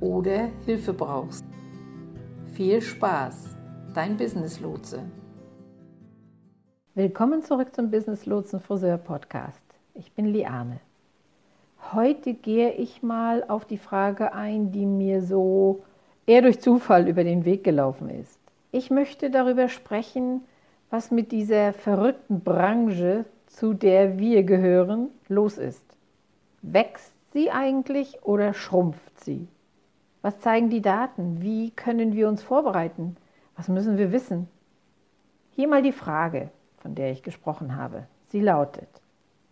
oder Hilfe brauchst. Viel Spaß, dein Business Lotse. Willkommen zurück zum Business Lotsen Friseur Podcast. Ich bin Liane. Heute gehe ich mal auf die Frage ein, die mir so eher durch Zufall über den Weg gelaufen ist. Ich möchte darüber sprechen, was mit dieser verrückten Branche, zu der wir gehören, los ist. Wächst sie eigentlich oder schrumpft sie? Was zeigen die Daten? Wie können wir uns vorbereiten? Was müssen wir wissen? Hier mal die Frage, von der ich gesprochen habe. Sie lautet,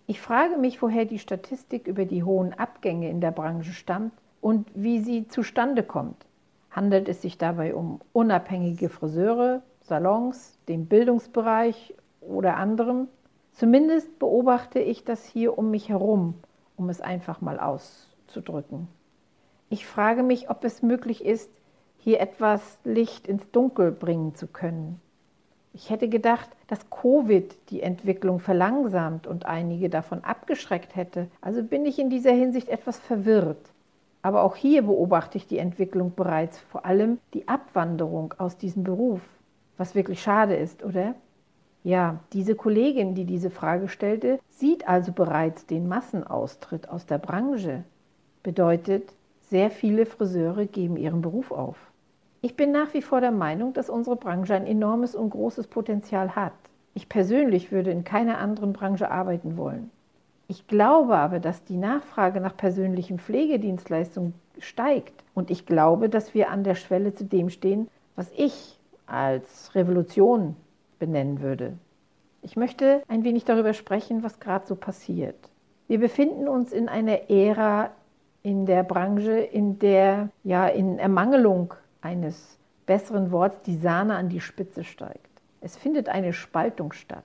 ich frage mich, woher die Statistik über die hohen Abgänge in der Branche stammt und wie sie zustande kommt. Handelt es sich dabei um unabhängige Friseure, Salons, den Bildungsbereich oder anderem? Zumindest beobachte ich das hier um mich herum, um es einfach mal auszudrücken. Ich frage mich, ob es möglich ist, hier etwas Licht ins Dunkel bringen zu können. Ich hätte gedacht, dass Covid die Entwicklung verlangsamt und einige davon abgeschreckt hätte. Also bin ich in dieser Hinsicht etwas verwirrt. Aber auch hier beobachte ich die Entwicklung bereits, vor allem die Abwanderung aus diesem Beruf, was wirklich schade ist, oder? Ja, diese Kollegin, die diese Frage stellte, sieht also bereits den Massenaustritt aus der Branche. Bedeutet, sehr viele Friseure geben ihren Beruf auf. Ich bin nach wie vor der Meinung, dass unsere Branche ein enormes und großes Potenzial hat. Ich persönlich würde in keiner anderen Branche arbeiten wollen. Ich glaube aber, dass die Nachfrage nach persönlichen Pflegedienstleistungen steigt. Und ich glaube, dass wir an der Schwelle zu dem stehen, was ich als Revolution benennen würde. Ich möchte ein wenig darüber sprechen, was gerade so passiert. Wir befinden uns in einer Ära in der Branche, in der ja in Ermangelung eines besseren Worts die Sahne an die Spitze steigt. Es findet eine Spaltung statt.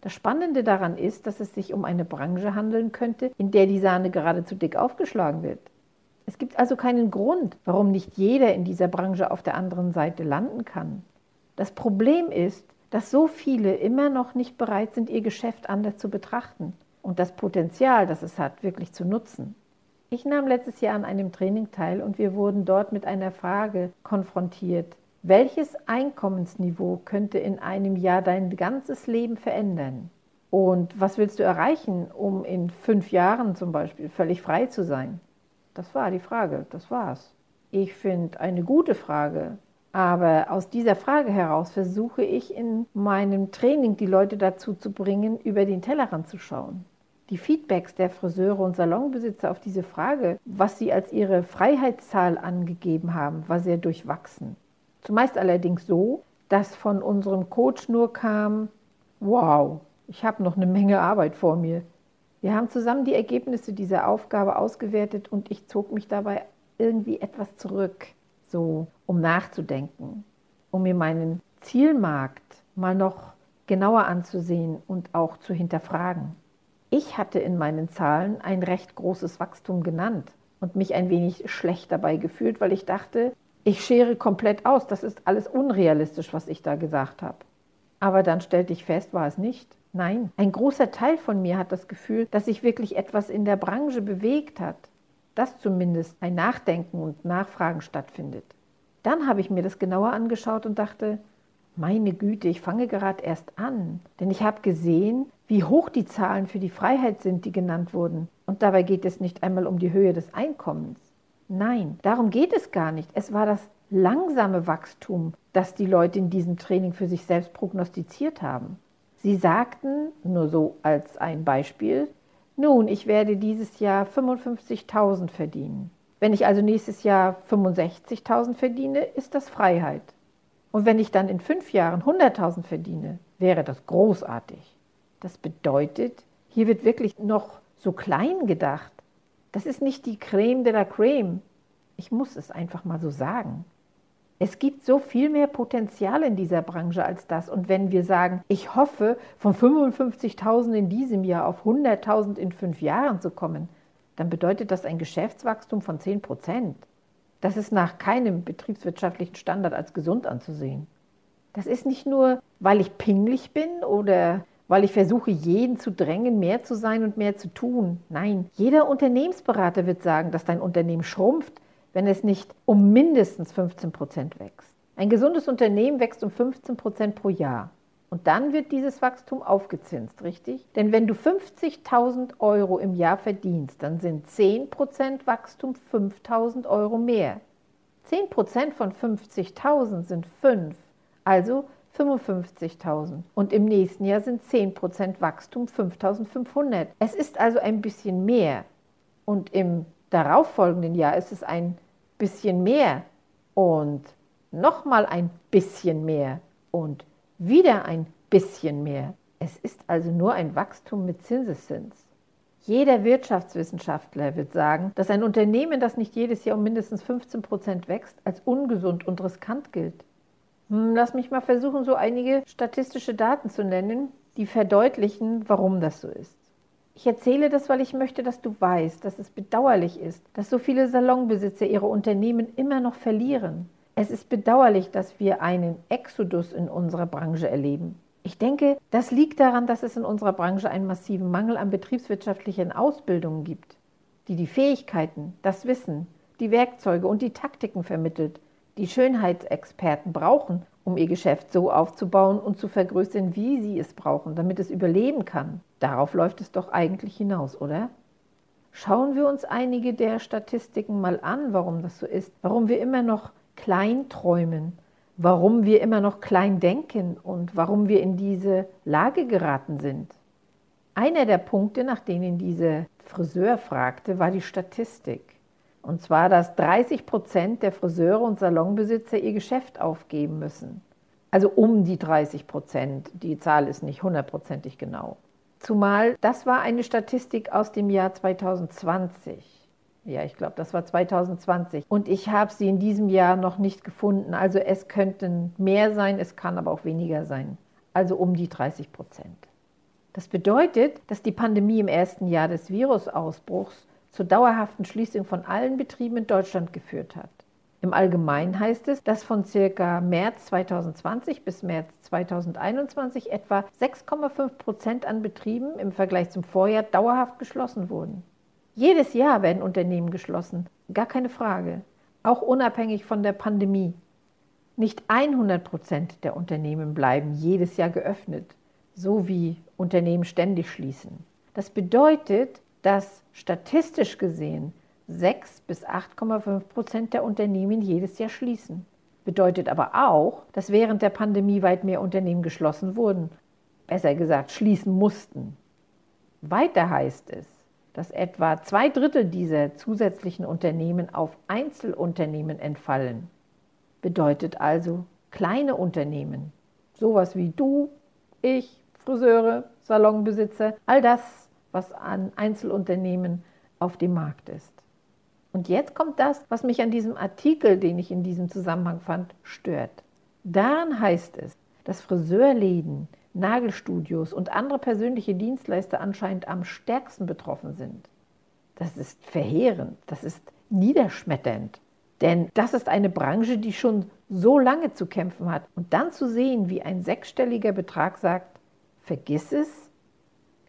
Das Spannende daran ist, dass es sich um eine Branche handeln könnte, in der die Sahne geradezu dick aufgeschlagen wird. Es gibt also keinen Grund, warum nicht jeder in dieser Branche auf der anderen Seite landen kann. Das Problem ist, dass so viele immer noch nicht bereit sind, ihr Geschäft anders zu betrachten und das Potenzial, das es hat, wirklich zu nutzen. Ich nahm letztes Jahr an einem Training teil und wir wurden dort mit einer Frage konfrontiert. Welches Einkommensniveau könnte in einem Jahr dein ganzes Leben verändern? Und was willst du erreichen, um in fünf Jahren zum Beispiel völlig frei zu sein? Das war die Frage, das war's. Ich finde eine gute Frage, aber aus dieser Frage heraus versuche ich in meinem Training die Leute dazu zu bringen, über den Tellerrand zu schauen. Die Feedbacks der Friseure und Salonbesitzer auf diese Frage, was sie als ihre Freiheitszahl angegeben haben, war sehr durchwachsen. Zumeist allerdings so, dass von unserem Coach nur kam, wow, ich habe noch eine Menge Arbeit vor mir. Wir haben zusammen die Ergebnisse dieser Aufgabe ausgewertet und ich zog mich dabei irgendwie etwas zurück, so um nachzudenken, um mir meinen Zielmarkt mal noch genauer anzusehen und auch zu hinterfragen. Ich hatte in meinen Zahlen ein recht großes Wachstum genannt und mich ein wenig schlecht dabei gefühlt, weil ich dachte, ich schere komplett aus, das ist alles unrealistisch, was ich da gesagt habe. Aber dann stellte ich fest, war es nicht. Nein, ein großer Teil von mir hat das Gefühl, dass sich wirklich etwas in der Branche bewegt hat, dass zumindest ein Nachdenken und Nachfragen stattfindet. Dann habe ich mir das genauer angeschaut und dachte, meine Güte, ich fange gerade erst an, denn ich habe gesehen, wie hoch die Zahlen für die Freiheit sind, die genannt wurden. Und dabei geht es nicht einmal um die Höhe des Einkommens. Nein, darum geht es gar nicht. Es war das langsame Wachstum, das die Leute in diesem Training für sich selbst prognostiziert haben. Sie sagten, nur so als ein Beispiel, nun, ich werde dieses Jahr 55.000 verdienen. Wenn ich also nächstes Jahr 65.000 verdiene, ist das Freiheit. Und wenn ich dann in fünf Jahren 100.000 verdiene, wäre das großartig. Das bedeutet, hier wird wirklich noch so klein gedacht. Das ist nicht die Creme de la Creme. Ich muss es einfach mal so sagen. Es gibt so viel mehr Potenzial in dieser Branche als das. Und wenn wir sagen, ich hoffe, von 55.000 in diesem Jahr auf 100.000 in fünf Jahren zu kommen, dann bedeutet das ein Geschäftswachstum von 10 Prozent. Das ist nach keinem betriebswirtschaftlichen Standard als gesund anzusehen. Das ist nicht nur, weil ich pingelig bin oder weil ich versuche, jeden zu drängen, mehr zu sein und mehr zu tun. Nein, jeder Unternehmensberater wird sagen, dass dein Unternehmen schrumpft, wenn es nicht um mindestens 15 Prozent wächst. Ein gesundes Unternehmen wächst um 15 Prozent pro Jahr. Und dann wird dieses Wachstum aufgezinst, richtig? Denn wenn du 50.000 Euro im Jahr verdienst, dann sind 10 Prozent Wachstum 5.000 Euro mehr. 10 Prozent von 50.000 sind 5, also 55.000. Und im nächsten Jahr sind 10 Prozent Wachstum 5.500. Es ist also ein bisschen mehr. Und im darauffolgenden Jahr ist es ein bisschen mehr und nochmal ein bisschen mehr und wieder ein bisschen mehr. Es ist also nur ein Wachstum mit Zinseszins. Jeder Wirtschaftswissenschaftler wird sagen, dass ein Unternehmen, das nicht jedes Jahr um mindestens 15 Prozent wächst, als ungesund und riskant gilt. Hm, lass mich mal versuchen, so einige statistische Daten zu nennen, die verdeutlichen, warum das so ist. Ich erzähle das, weil ich möchte, dass du weißt, dass es bedauerlich ist, dass so viele Salonbesitzer ihre Unternehmen immer noch verlieren. Es ist bedauerlich, dass wir einen Exodus in unserer Branche erleben. Ich denke, das liegt daran, dass es in unserer Branche einen massiven Mangel an betriebswirtschaftlichen Ausbildungen gibt, die die Fähigkeiten, das Wissen, die Werkzeuge und die Taktiken vermittelt, die Schönheitsexperten brauchen, um ihr Geschäft so aufzubauen und zu vergrößern, wie sie es brauchen, damit es überleben kann. Darauf läuft es doch eigentlich hinaus, oder? Schauen wir uns einige der Statistiken mal an, warum das so ist, warum wir immer noch klein träumen, warum wir immer noch klein denken und warum wir in diese Lage geraten sind. Einer der Punkte, nach denen diese Friseur fragte, war die Statistik. Und zwar, dass 30 Prozent der Friseure und Salonbesitzer ihr Geschäft aufgeben müssen. Also um die 30 Prozent. Die Zahl ist nicht hundertprozentig genau. Zumal das war eine Statistik aus dem Jahr 2020. Ja, ich glaube, das war 2020. Und ich habe sie in diesem Jahr noch nicht gefunden. Also es könnten mehr sein, es kann aber auch weniger sein. Also um die 30 Prozent. Das bedeutet, dass die Pandemie im ersten Jahr des Virusausbruchs zur dauerhaften Schließung von allen Betrieben in Deutschland geführt hat. Im Allgemeinen heißt es, dass von circa März 2020 bis März 2021 etwa 6,5 Prozent an Betrieben im Vergleich zum Vorjahr dauerhaft geschlossen wurden. Jedes Jahr werden Unternehmen geschlossen, gar keine Frage, auch unabhängig von der Pandemie. Nicht 100 Prozent der Unternehmen bleiben jedes Jahr geöffnet, so wie Unternehmen ständig schließen. Das bedeutet, dass statistisch gesehen 6 bis 8,5 Prozent der Unternehmen jedes Jahr schließen. Bedeutet aber auch, dass während der Pandemie weit mehr Unternehmen geschlossen wurden, besser gesagt schließen mussten. Weiter heißt es, dass etwa zwei Drittel dieser zusätzlichen Unternehmen auf Einzelunternehmen entfallen. Bedeutet also kleine Unternehmen, sowas wie du, ich, Friseure, Salonbesitzer, all das, was an Einzelunternehmen auf dem Markt ist. Und jetzt kommt das, was mich an diesem Artikel, den ich in diesem Zusammenhang fand, stört. Daran heißt es, dass Friseurläden, Nagelstudios und andere persönliche Dienstleister anscheinend am stärksten betroffen sind. Das ist verheerend, das ist niederschmetternd. Denn das ist eine Branche, die schon so lange zu kämpfen hat. Und dann zu sehen, wie ein sechsstelliger Betrag sagt, vergiss es,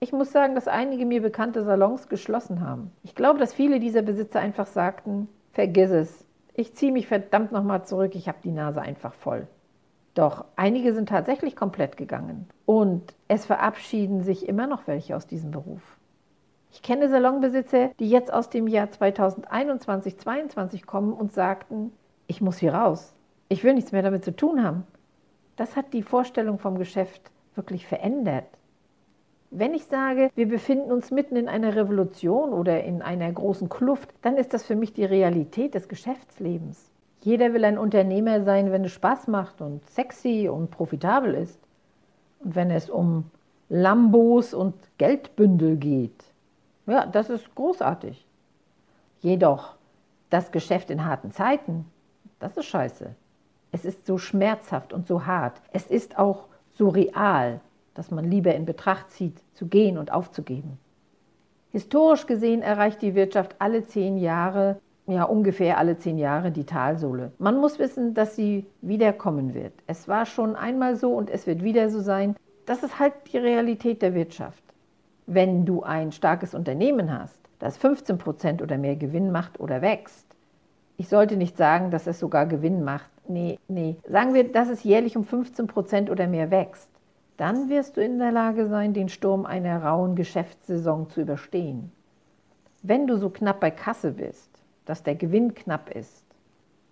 ich muss sagen, dass einige mir bekannte Salons geschlossen haben. Ich glaube, dass viele dieser Besitzer einfach sagten, vergiss es, ich ziehe mich verdammt nochmal zurück, ich habe die Nase einfach voll. Doch einige sind tatsächlich komplett gegangen und es verabschieden sich immer noch welche aus diesem Beruf. Ich kenne Salonbesitzer, die jetzt aus dem Jahr 2021, 2022 kommen und sagten, ich muss hier raus. Ich will nichts mehr damit zu tun haben. Das hat die Vorstellung vom Geschäft wirklich verändert. Wenn ich sage, wir befinden uns mitten in einer Revolution oder in einer großen Kluft, dann ist das für mich die Realität des Geschäftslebens. Jeder will ein Unternehmer sein, wenn es Spaß macht und sexy und profitabel ist. Und wenn es um Lambos und Geldbündel geht. Ja, das ist großartig. Jedoch das Geschäft in harten Zeiten, das ist scheiße. Es ist so schmerzhaft und so hart. Es ist auch so real, dass man lieber in Betracht zieht, zu gehen und aufzugeben. Historisch gesehen erreicht die Wirtschaft alle zehn Jahre, ja ungefähr alle zehn Jahre die Talsohle. Man muss wissen, dass sie wiederkommen wird. Es war schon einmal so und es wird wieder so sein. Das ist halt die Realität der Wirtschaft. Wenn du ein starkes Unternehmen hast, das 15 Prozent oder mehr Gewinn macht oder wächst, ich sollte nicht sagen, dass es sogar Gewinn macht. Nee, nee. Sagen wir, dass es jährlich um 15 Prozent oder mehr wächst dann wirst du in der Lage sein, den Sturm einer rauen Geschäftssaison zu überstehen. Wenn du so knapp bei Kasse bist, dass der Gewinn knapp ist,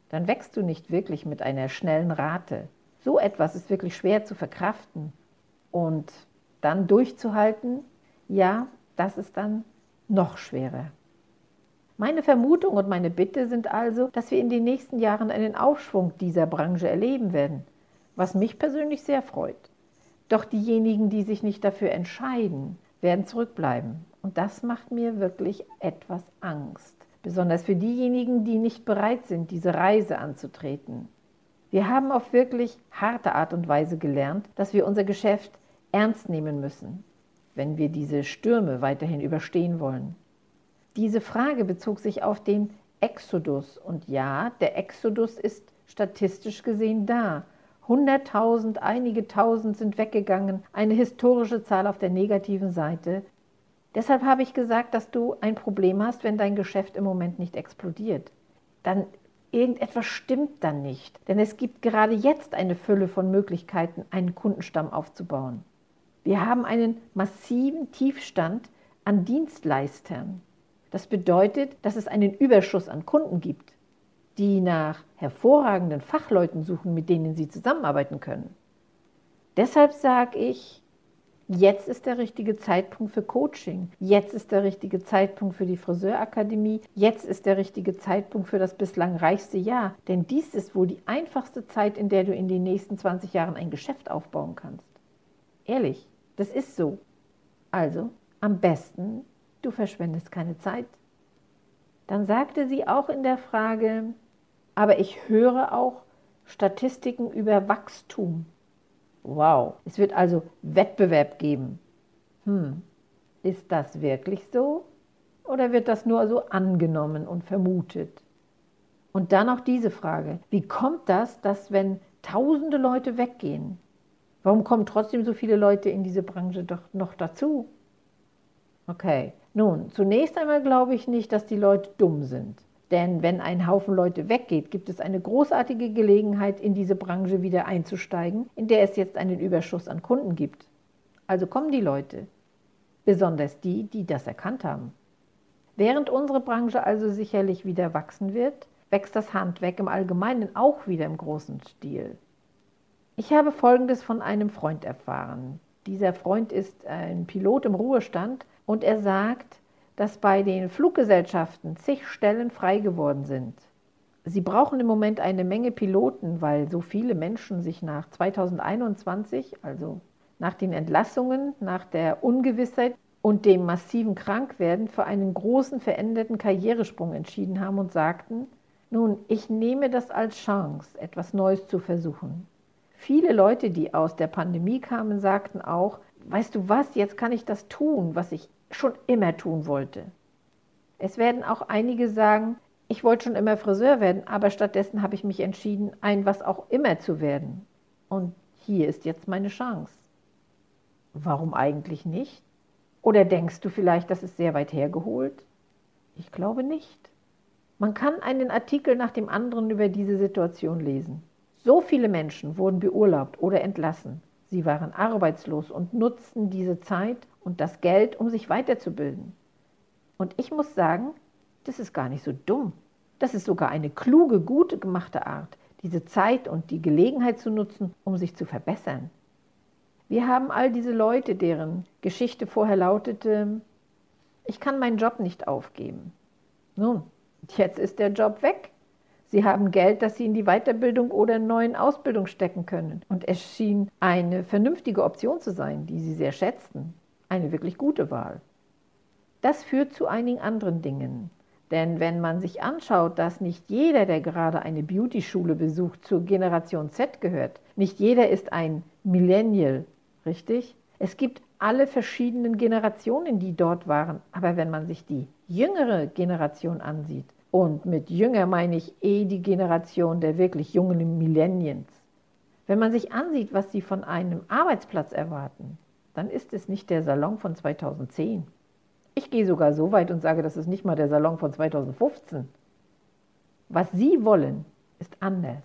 dann wächst du nicht wirklich mit einer schnellen Rate. So etwas ist wirklich schwer zu verkraften. Und dann durchzuhalten, ja, das ist dann noch schwerer. Meine Vermutung und meine Bitte sind also, dass wir in den nächsten Jahren einen Aufschwung dieser Branche erleben werden, was mich persönlich sehr freut. Doch diejenigen, die sich nicht dafür entscheiden, werden zurückbleiben. Und das macht mir wirklich etwas Angst. Besonders für diejenigen, die nicht bereit sind, diese Reise anzutreten. Wir haben auf wirklich harte Art und Weise gelernt, dass wir unser Geschäft ernst nehmen müssen, wenn wir diese Stürme weiterhin überstehen wollen. Diese Frage bezog sich auf den Exodus. Und ja, der Exodus ist statistisch gesehen da. 100.000, einige Tausend sind weggegangen, eine historische Zahl auf der negativen Seite. Deshalb habe ich gesagt, dass du ein Problem hast, wenn dein Geschäft im Moment nicht explodiert. Dann irgendetwas stimmt dann nicht, denn es gibt gerade jetzt eine Fülle von Möglichkeiten, einen Kundenstamm aufzubauen. Wir haben einen massiven Tiefstand an Dienstleistern. Das bedeutet, dass es einen Überschuss an Kunden gibt die nach hervorragenden Fachleuten suchen, mit denen sie zusammenarbeiten können. Deshalb sage ich, jetzt ist der richtige Zeitpunkt für Coaching, jetzt ist der richtige Zeitpunkt für die Friseurakademie, jetzt ist der richtige Zeitpunkt für das bislang reichste Jahr, denn dies ist wohl die einfachste Zeit, in der du in den nächsten 20 Jahren ein Geschäft aufbauen kannst. Ehrlich, das ist so. Also, am besten, du verschwendest keine Zeit. Dann sagte sie auch in der Frage, aber ich höre auch Statistiken über Wachstum. Wow, es wird also Wettbewerb geben. Hm, ist das wirklich so? Oder wird das nur so angenommen und vermutet? Und dann auch diese Frage, wie kommt das, dass wenn tausende Leute weggehen, warum kommen trotzdem so viele Leute in diese Branche doch noch dazu? Okay, nun, zunächst einmal glaube ich nicht, dass die Leute dumm sind. Denn wenn ein Haufen Leute weggeht, gibt es eine großartige Gelegenheit, in diese Branche wieder einzusteigen, in der es jetzt einen Überschuss an Kunden gibt. Also kommen die Leute, besonders die, die das erkannt haben. Während unsere Branche also sicherlich wieder wachsen wird, wächst das Handwerk im Allgemeinen auch wieder im großen Stil. Ich habe Folgendes von einem Freund erfahren. Dieser Freund ist ein Pilot im Ruhestand und er sagt, dass bei den Fluggesellschaften zig Stellen frei geworden sind. Sie brauchen im Moment eine Menge Piloten, weil so viele Menschen sich nach 2021, also nach den Entlassungen, nach der Ungewissheit und dem massiven Krankwerden für einen großen veränderten Karrieresprung entschieden haben und sagten, nun, ich nehme das als Chance, etwas Neues zu versuchen. Viele Leute, die aus der Pandemie kamen, sagten auch, weißt du was, jetzt kann ich das tun, was ich schon immer tun wollte. Es werden auch einige sagen, ich wollte schon immer Friseur werden, aber stattdessen habe ich mich entschieden, ein was auch immer zu werden. Und hier ist jetzt meine Chance. Warum eigentlich nicht? Oder denkst du vielleicht, das ist sehr weit hergeholt? Ich glaube nicht. Man kann einen Artikel nach dem anderen über diese Situation lesen. So viele Menschen wurden beurlaubt oder entlassen. Sie waren arbeitslos und nutzten diese Zeit und das Geld, um sich weiterzubilden. Und ich muss sagen, das ist gar nicht so dumm. Das ist sogar eine kluge, gute gemachte Art, diese Zeit und die Gelegenheit zu nutzen, um sich zu verbessern. Wir haben all diese Leute, deren Geschichte vorher lautete, ich kann meinen Job nicht aufgeben. Nun, jetzt ist der Job weg. Sie haben Geld, das Sie in die Weiterbildung oder in neuen Ausbildung stecken können. Und es schien eine vernünftige Option zu sein, die Sie sehr schätzten. Eine wirklich gute Wahl. Das führt zu einigen anderen Dingen. Denn wenn man sich anschaut, dass nicht jeder, der gerade eine Beauty-Schule besucht, zur Generation Z gehört, nicht jeder ist ein Millennial, richtig? Es gibt alle verschiedenen Generationen, die dort waren. Aber wenn man sich die jüngere Generation ansieht, und mit jünger meine ich eh die Generation der wirklich jungen Millennials, wenn man sich ansieht, was sie von einem Arbeitsplatz erwarten, dann ist es nicht der Salon von 2010. Ich gehe sogar so weit und sage, das ist nicht mal der Salon von 2015. Was sie wollen, ist anders.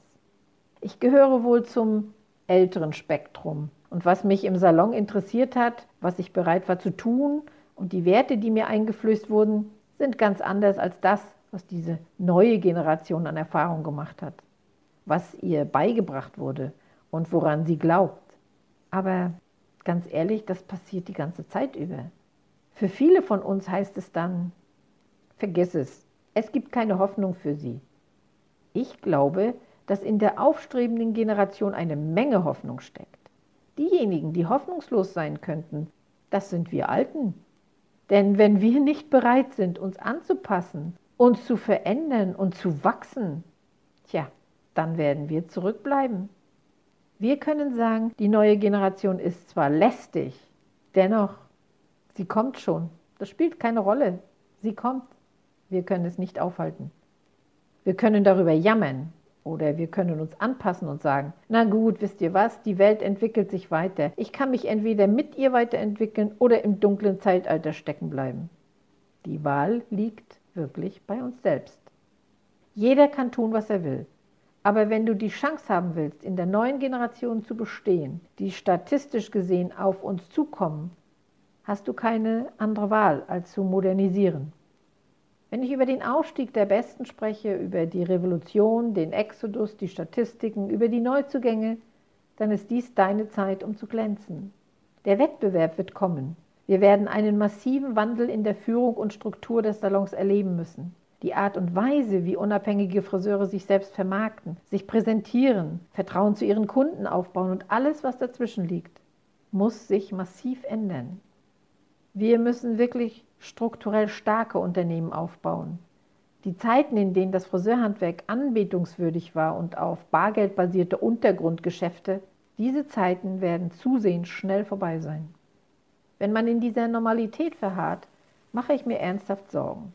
Ich gehöre wohl zum älteren Spektrum und was mich im Salon interessiert hat, was ich bereit war zu tun und die Werte, die mir eingeflößt wurden, sind ganz anders als das, was diese neue Generation an Erfahrung gemacht hat, was ihr beigebracht wurde und woran sie glaubt. Aber ganz ehrlich, das passiert die ganze Zeit über. Für viele von uns heißt es dann, vergiss es, es gibt keine Hoffnung für sie. Ich glaube, dass in der aufstrebenden Generation eine Menge Hoffnung steckt. Diejenigen, die hoffnungslos sein könnten, das sind wir Alten. Denn wenn wir nicht bereit sind, uns anzupassen, uns zu verändern und zu wachsen, tja, dann werden wir zurückbleiben. Wir können sagen, die neue Generation ist zwar lästig, dennoch, sie kommt schon. Das spielt keine Rolle. Sie kommt. Wir können es nicht aufhalten. Wir können darüber jammern, oder wir können uns anpassen und sagen, na gut, wisst ihr was, die Welt entwickelt sich weiter. Ich kann mich entweder mit ihr weiterentwickeln oder im dunklen Zeitalter stecken bleiben. Die Wahl liegt wirklich bei uns selbst. Jeder kann tun, was er will. Aber wenn du die Chance haben willst, in der neuen Generation zu bestehen, die statistisch gesehen auf uns zukommen, hast du keine andere Wahl, als zu modernisieren. Wenn ich über den Aufstieg der Besten spreche, über die Revolution, den Exodus, die Statistiken, über die Neuzugänge, dann ist dies deine Zeit, um zu glänzen. Der Wettbewerb wird kommen. Wir werden einen massiven Wandel in der Führung und Struktur des Salons erleben müssen. Die Art und Weise, wie unabhängige Friseure sich selbst vermarkten, sich präsentieren, Vertrauen zu ihren Kunden aufbauen und alles, was dazwischen liegt, muss sich massiv ändern. Wir müssen wirklich strukturell starke Unternehmen aufbauen. Die Zeiten, in denen das Friseurhandwerk anbetungswürdig war und auf Bargeld basierte Untergrundgeschäfte, diese Zeiten werden zusehends schnell vorbei sein. Wenn man in dieser Normalität verharrt, mache ich mir ernsthaft Sorgen.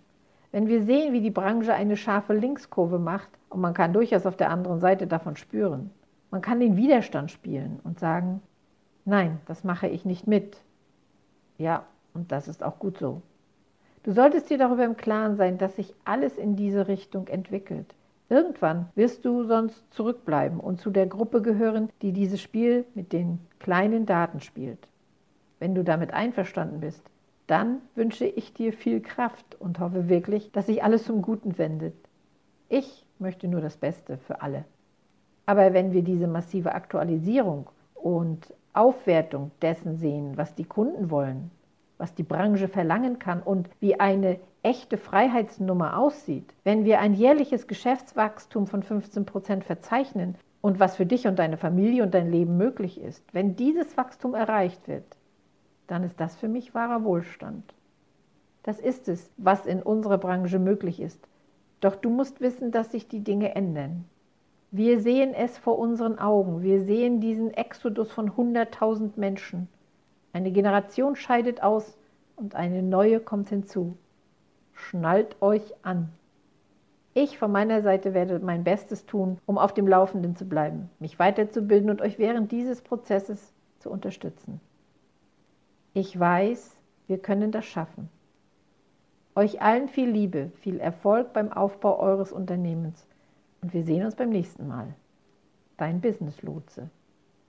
Wenn wir sehen, wie die Branche eine scharfe Linkskurve macht, und man kann durchaus auf der anderen Seite davon spüren, man kann den Widerstand spielen und sagen, nein, das mache ich nicht mit. Ja, und das ist auch gut so. Du solltest dir darüber im Klaren sein, dass sich alles in diese Richtung entwickelt. Irgendwann wirst du sonst zurückbleiben und zu der Gruppe gehören, die dieses Spiel mit den kleinen Daten spielt. Wenn du damit einverstanden bist, dann wünsche ich dir viel Kraft und hoffe wirklich, dass sich alles zum Guten wendet. Ich möchte nur das Beste für alle. Aber wenn wir diese massive Aktualisierung und Aufwertung dessen sehen, was die Kunden wollen, was die Branche verlangen kann und wie eine echte Freiheitsnummer aussieht, wenn wir ein jährliches Geschäftswachstum von 15 Prozent verzeichnen und was für dich und deine Familie und dein Leben möglich ist, wenn dieses Wachstum erreicht wird, dann ist das für mich wahrer Wohlstand. Das ist es, was in unserer Branche möglich ist. Doch du musst wissen, dass sich die Dinge ändern. Wir sehen es vor unseren Augen. Wir sehen diesen Exodus von 100.000 Menschen. Eine Generation scheidet aus und eine neue kommt hinzu. Schnallt euch an. Ich von meiner Seite werde mein Bestes tun, um auf dem Laufenden zu bleiben, mich weiterzubilden und euch während dieses Prozesses zu unterstützen. Ich weiß, wir können das schaffen. Euch allen viel Liebe, viel Erfolg beim Aufbau eures Unternehmens und wir sehen uns beim nächsten Mal. Dein Business Lotse.